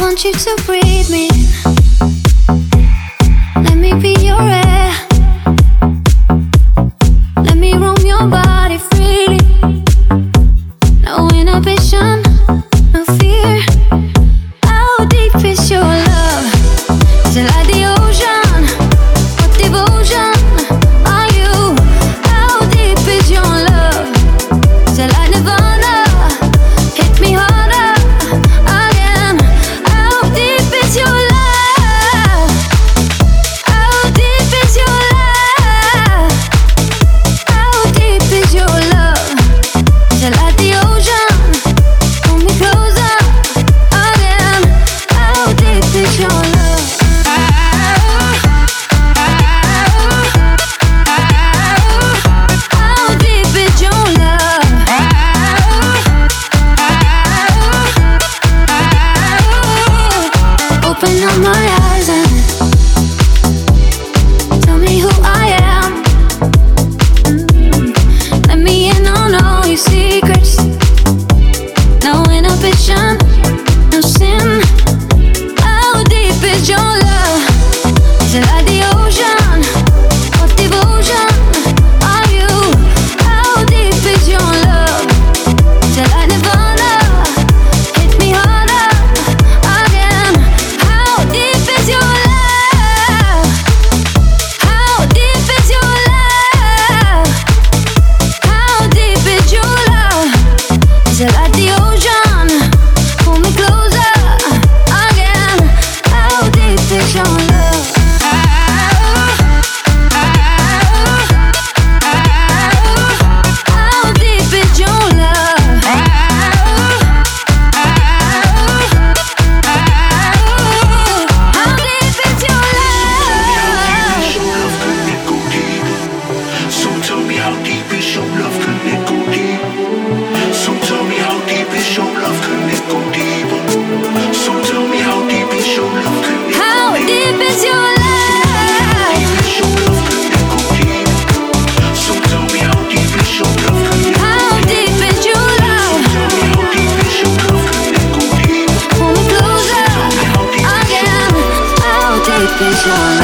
want you to breathe me. Let me be your air. Let me roam your body freely. No inhibition.